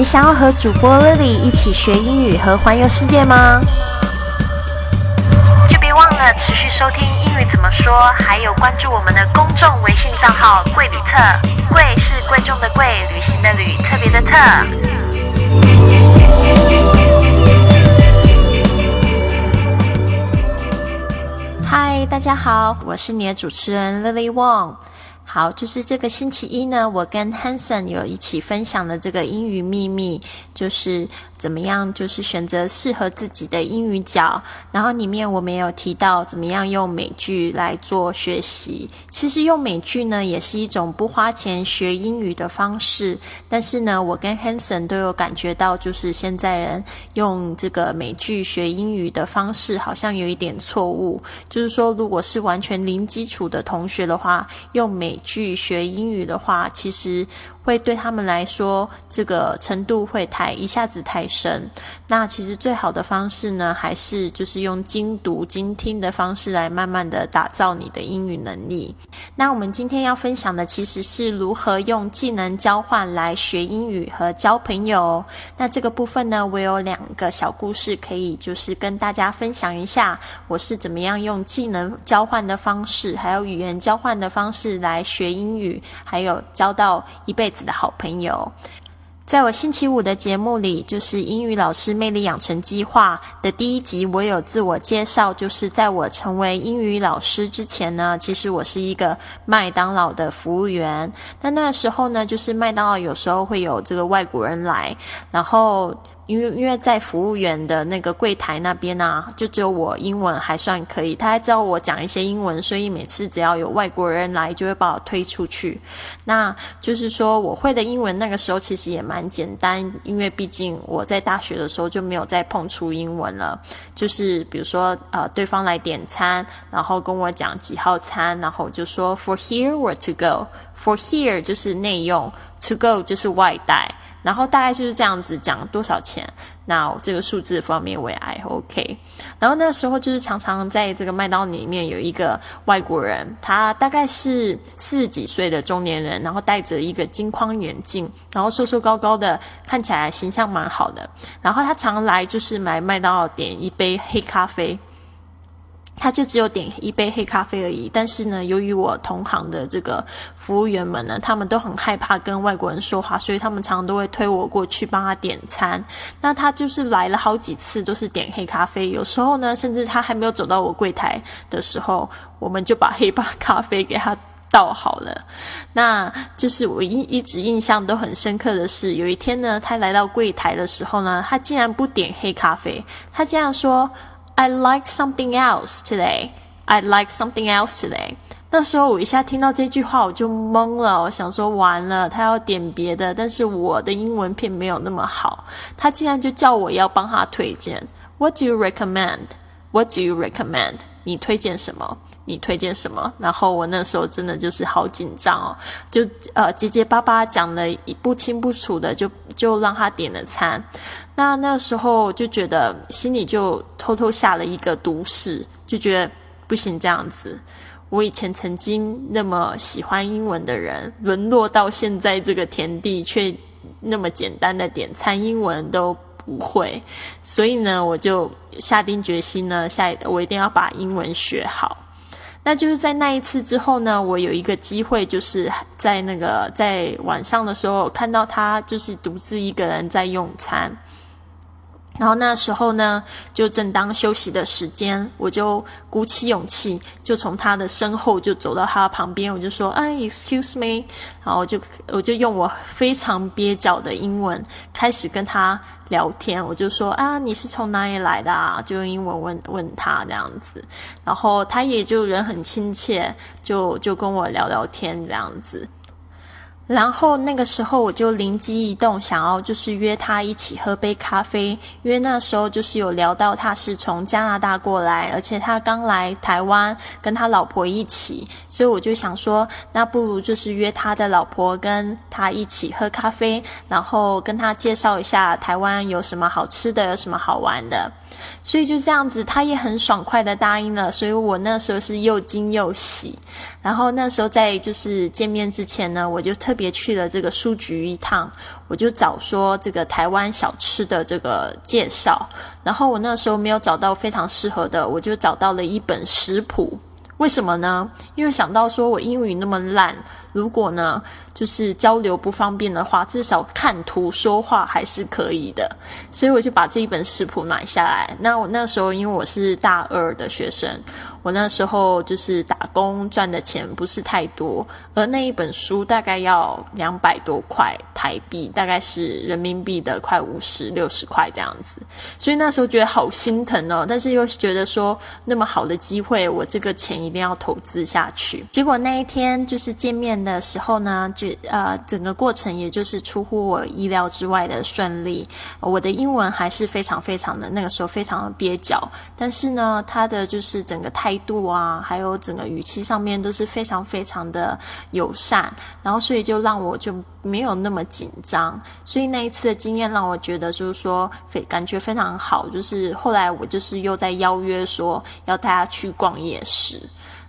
你想要和主播 Lily 一起学英语和环游世界吗？就别忘了持续收听英语怎么说，还有关注我们的公众微信账号“贵旅特”。贵是贵重的贵，旅行的旅，特别的特。嗨，大家好，我是你的主持人 Lily Wong。好，就是这个星期一呢，我跟 Hanson 有一起分享的这个英语秘密，就是怎么样，就是选择适合自己的英语角。然后里面我们有提到怎么样用美剧来做学习。其实用美剧呢，也是一种不花钱学英语的方式。但是呢，我跟 Hanson 都有感觉到，就是现在人用这个美剧学英语的方式，好像有一点错误。就是说，如果是完全零基础的同学的话，用美去学英语的话，其实。会对他们来说，这个程度会太一下子太深。那其实最好的方式呢，还是就是用精读、精听的方式来慢慢的打造你的英语能力。那我们今天要分享的，其实是如何用技能交换来学英语和交朋友。那这个部分呢，我有两个小故事可以就是跟大家分享一下，我是怎么样用技能交换的方式，还有语言交换的方式来学英语，还有交到一辈。子的好朋友，在我星期五的节目里，就是英语老师魅力养成计划的第一集，我有自我介绍。就是在我成为英语老师之前呢，其实我是一个麦当劳的服务员。那那时候呢，就是麦当劳有时候会有这个外国人来，然后。因为因为在服务员的那个柜台那边啊，就只有我英文还算可以，他还教我讲一些英文，所以每次只要有外国人来，就会把我推出去。那就是说，我会的英文那个时候其实也蛮简单，因为毕竟我在大学的时候就没有再碰触英文了。就是比如说，呃，对方来点餐，然后跟我讲几号餐，然后我就说 for here or to go，for here 就是内用，to go 就是外带。然后大概就是这样子讲多少钱，那这个数字方面我也还 OK。然后那时候就是常常在这个麦当里面有一个外国人，他大概是四十几岁的中年人，然后戴着一个金框眼镜，然后瘦瘦高高的，看起来形象蛮好的。然后他常来就是买麦当劳点一杯黑咖啡。他就只有点一杯黑咖啡而已，但是呢，由于我同行的这个服务员们呢，他们都很害怕跟外国人说话，所以他们常常都会推我过去帮他点餐。那他就是来了好几次都是点黑咖啡，有时候呢，甚至他还没有走到我柜台的时候，我们就把黑咖咖啡给他倒好了。那就是我一一直印象都很深刻的是，有一天呢，他来到柜台的时候呢，他竟然不点黑咖啡，他这样说。I like something else today. I like something else today. 那时候我一下听到这句话，我就懵了。我想说完了，他要点别的，但是我的英文片没有那么好，他竟然就叫我要帮他推荐。What do you recommend? What do you recommend? 你推荐什么？你推荐什么？然后我那时候真的就是好紧张哦，就呃结结巴巴讲的不清不楚的，就就让他点了餐。那那时候就觉得心里就偷偷下了一个毒誓，就觉得不行这样子。我以前曾经那么喜欢英文的人，沦落到现在这个田地，却那么简单的点餐英文都不会。所以呢，我就下定决心呢，下我一定要把英文学好。那就是在那一次之后呢，我有一个机会，就是在那个在晚上的时候看到他，就是独自一个人在用餐。然后那时候呢，就正当休息的时间，我就鼓起勇气，就从他的身后就走到他旁边，我就说：“哎，excuse me。”然后我就我就用我非常蹩脚的英文开始跟他聊天，我就说：“啊，你是从哪里来的啊？”就用英文问问他这样子，然后他也就人很亲切，就就跟我聊聊天这样子。然后那个时候我就灵机一动，想要就是约他一起喝杯咖啡，因为那时候就是有聊到他是从加拿大过来，而且他刚来台湾跟他老婆一起，所以我就想说，那不如就是约他的老婆跟他一起喝咖啡，然后跟他介绍一下台湾有什么好吃的，有什么好玩的。所以就这样子，他也很爽快的答应了。所以我那时候是又惊又喜。然后那时候在就是见面之前呢，我就特别去了这个书局一趟，我就找说这个台湾小吃的这个介绍。然后我那时候没有找到非常适合的，我就找到了一本食谱。为什么呢？因为想到说我英语那么烂，如果呢？就是交流不方便的话，至少看图说话还是可以的，所以我就把这一本食谱买下来。那我那时候因为我是大二的学生，我那时候就是打工赚的钱不是太多，而那一本书大概要两百多块台币，大概是人民币的快五十六十块这样子。所以那时候觉得好心疼哦，但是又觉得说那么好的机会，我这个钱一定要投资下去。结果那一天就是见面的时候呢，就。呃，整个过程也就是出乎我意料之外的顺利。我的英文还是非常非常的那个时候非常的蹩脚，但是呢，他的就是整个态态度啊，还有整个语气上面都是非常非常的友善，然后所以就让我就没有那么紧张。所以那一次的经验让我觉得就是说非感觉非常好。就是后来我就是又在邀约说要大家去逛夜市。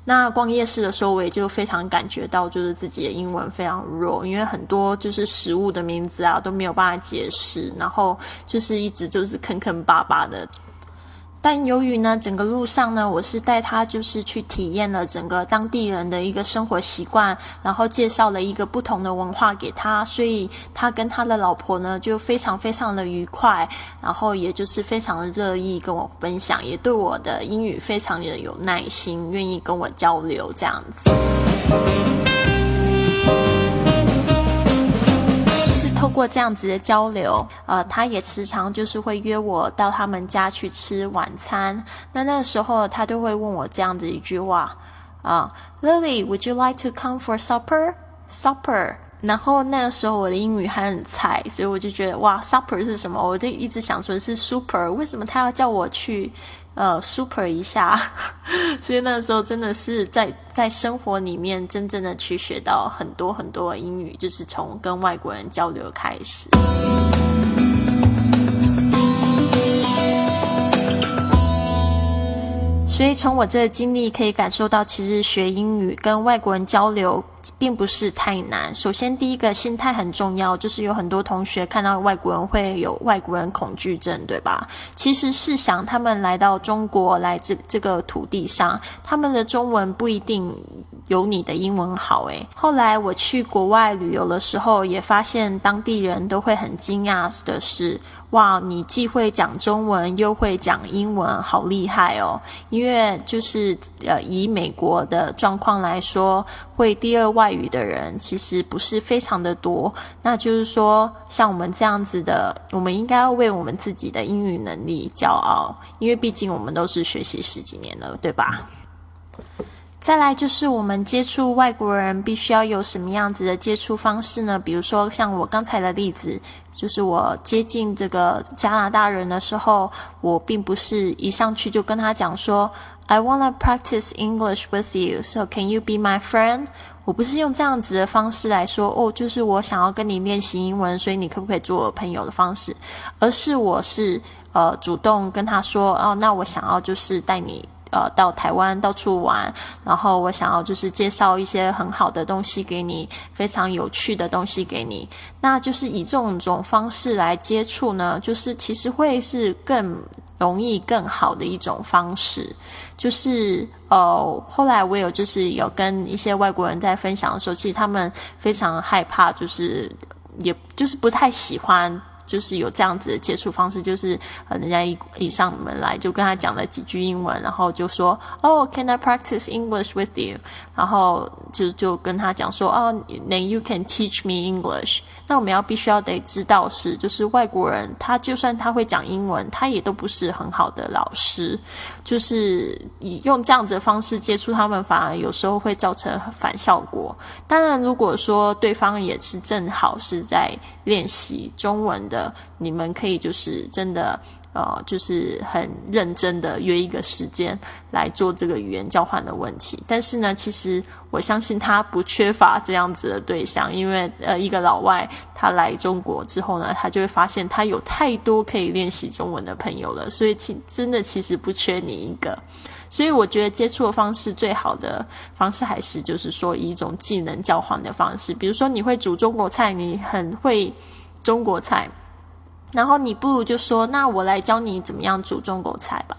那逛夜市的时候，我也就非常感觉到，就是自己的英文非常弱，因为很多就是食物的名字啊都没有办法解释，然后就是一直就是坑坑巴巴的。但由于呢，整个路上呢，我是带他就是去体验了整个当地人的一个生活习惯，然后介绍了一个不同的文化给他，所以他跟他的老婆呢就非常非常的愉快，然后也就是非常的乐意跟我分享，也对我的英语非常的有耐心，愿意跟我交流这样子。透过这样子的交流，呃，他也时常就是会约我到他们家去吃晚餐。那那个时候，他都会问我这样子一句话啊，Lily，Would you like to come for supper？Supper。然后那个时候我的英语还很菜，所以我就觉得哇，supper 是什么？我就一直想说是 super，为什么他要叫我去？呃，super 一下，所以那个时候真的是在在生活里面真正的去学到很多很多英语，就是从跟外国人交流开始。所以从我这个经历可以感受到，其实学英语跟外国人交流。并不是太难。首先，第一个心态很重要，就是有很多同学看到外国人会有外国人恐惧症，对吧？其实试想，他们来到中国，来这这个土地上，他们的中文不一定有你的英文好。诶，后来我去国外旅游的时候，也发现当地人都会很惊讶的是。哇，你既会讲中文又会讲英文，好厉害哦！因为就是呃，以美国的状况来说，会第二外语的人其实不是非常的多。那就是说，像我们这样子的，我们应该要为我们自己的英语能力骄傲，因为毕竟我们都是学习十几年了，对吧？再来就是我们接触外国人必须要有什么样子的接触方式呢？比如说像我刚才的例子，就是我接近这个加拿大人的时候，我并不是一上去就跟他讲说 "I wanna practice English with you, so can you be my friend？" 我不是用这样子的方式来说哦，就是我想要跟你练习英文，所以你可不可以做我朋友的方式？而是我是呃主动跟他说哦，那我想要就是带你。呃，到台湾到处玩，然后我想要就是介绍一些很好的东西给你，非常有趣的东西给你。那就是以这种种方式来接触呢，就是其实会是更容易、更好的一种方式。就是呃，后来我有就是有跟一些外国人在分享的时候，其实他们非常害怕，就是也就是不太喜欢。就是有这样子的接触方式，就是呃，人家一一上门来就跟他讲了几句英文，然后就说哦，Can I practice English with you？然后就就跟他讲说哦，Then you can teach me English。那我们要必须要得知道是，就是外国人他就算他会讲英文，他也都不是很好的老师。就是你用这样子的方式接触他们，反而有时候会造成反效果。当然，如果说对方也是正好是在练习中文的。你们可以就是真的呃，就是很认真的约一个时间来做这个语言交换的问题。但是呢，其实我相信他不缺乏这样子的对象，因为呃，一个老外他来中国之后呢，他就会发现他有太多可以练习中文的朋友了，所以其真的其实不缺你一个。所以我觉得接触的方式最好的方式还是就是说以一种技能交换的方式，比如说你会煮中国菜，你很会中国菜。然后你不如就说，那我来教你怎么样煮中国菜吧。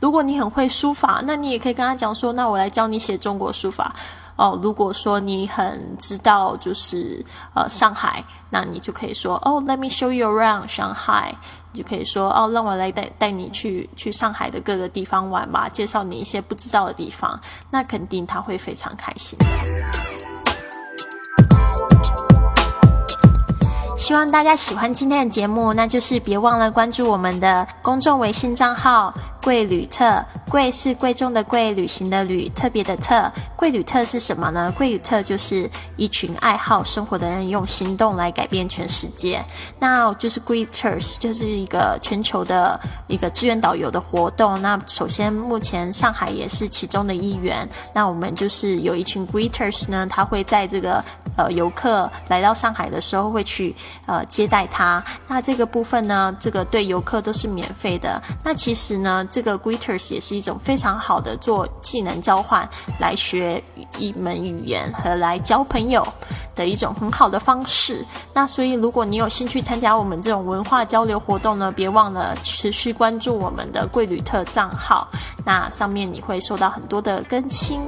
如果你很会书法，那你也可以跟他讲说，那我来教你写中国书法。哦，如果说你很知道就是呃上海，那你就可以说哦，Let me show you around Shanghai。你就可以说哦，让我来带带你去去上海的各个地方玩吧，介绍你一些不知道的地方，那肯定他会非常开心。希望大家喜欢今天的节目，那就是别忘了关注我们的公众微信账号“贵旅特”。贵是贵重的贵，旅行的旅，特别的特。贵旅特是什么呢？贵旅特就是一群爱好生活的人用行动来改变全世界。那就是 Greeters，就是一个全球的一个志愿导游的活动。那首先，目前上海也是其中的一员。那我们就是有一群 Greeters 呢，他会在这个呃游客来到上海的时候，会去呃接待他。那这个部分呢，这个对游客都是免费的。那其实呢，这个 Greeters 也是一。种非常好的做技能交换来学一门语言和来交朋友的一种很好的方式。那所以，如果你有兴趣参加我们这种文化交流活动呢，别忘了持续关注我们的贵旅特账号，那上面你会收到很多的更新。